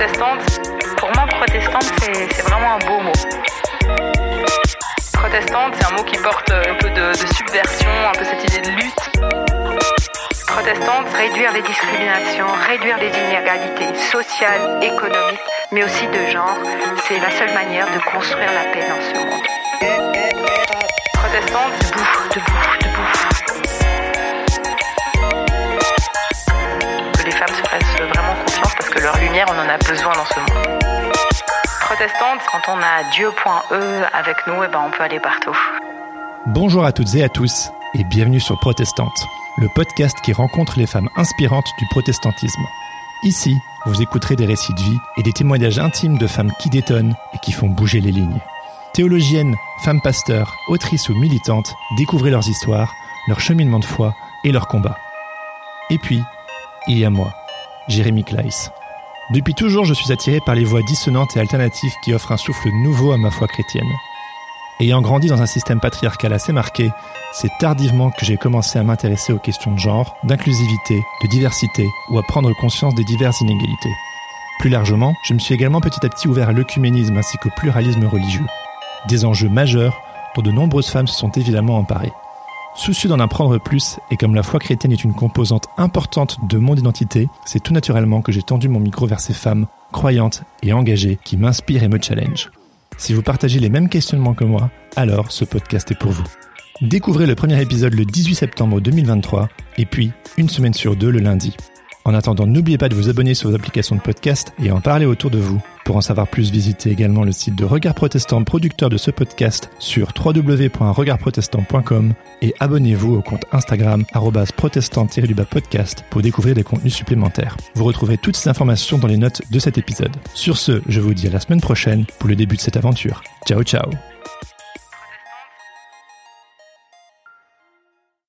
protestante, pour moi, protestante, c'est vraiment un beau mot. Protestante, c'est un mot qui porte un peu de, de, subversion, un peu cette idée de lutte. Protestante, réduire les discriminations, réduire les inégalités sociales, économiques, mais aussi de genre, c'est la seule manière de construire la paix dans ce monde. Lumière, on en a besoin dans ce monde. Protestante, quand on a Dieu.e avec nous, et ben on peut aller partout. Bonjour à toutes et à tous et bienvenue sur Protestante, le podcast qui rencontre les femmes inspirantes du protestantisme. Ici, vous écouterez des récits de vie et des témoignages intimes de femmes qui détonnent et qui font bouger les lignes. Théologiennes, femmes pasteurs, autrices ou militantes, découvrez leurs histoires, leur cheminement de foi et leurs combats. Et puis, il y a moi, Jérémy Kleiss. Depuis toujours, je suis attiré par les voix dissonantes et alternatives qui offrent un souffle nouveau à ma foi chrétienne. Ayant grandi dans un système patriarcal assez marqué, c'est tardivement que j'ai commencé à m'intéresser aux questions de genre, d'inclusivité, de diversité ou à prendre conscience des diverses inégalités. Plus largement, je me suis également petit à petit ouvert à l'œcuménisme ainsi qu'au pluralisme religieux. Des enjeux majeurs dont de nombreuses femmes se sont évidemment emparées. Soucieux d'en apprendre plus, et comme la foi chrétienne est une composante importante de mon identité, c'est tout naturellement que j'ai tendu mon micro vers ces femmes croyantes et engagées qui m'inspirent et me challengent. Si vous partagez les mêmes questionnements que moi, alors ce podcast est pour vous. Découvrez le premier épisode le 18 septembre 2023 et puis une semaine sur deux le lundi. En attendant, n'oubliez pas de vous abonner sur vos applications de podcast et en parler autour de vous. Pour en savoir plus, visitez également le site de Regard Protestant, producteur de ce podcast, sur www.regardprotestant.com et abonnez-vous au compte Instagram protestant-podcast pour découvrir des contenus supplémentaires. Vous retrouverez toutes ces informations dans les notes de cet épisode. Sur ce, je vous dis à la semaine prochaine pour le début de cette aventure. Ciao ciao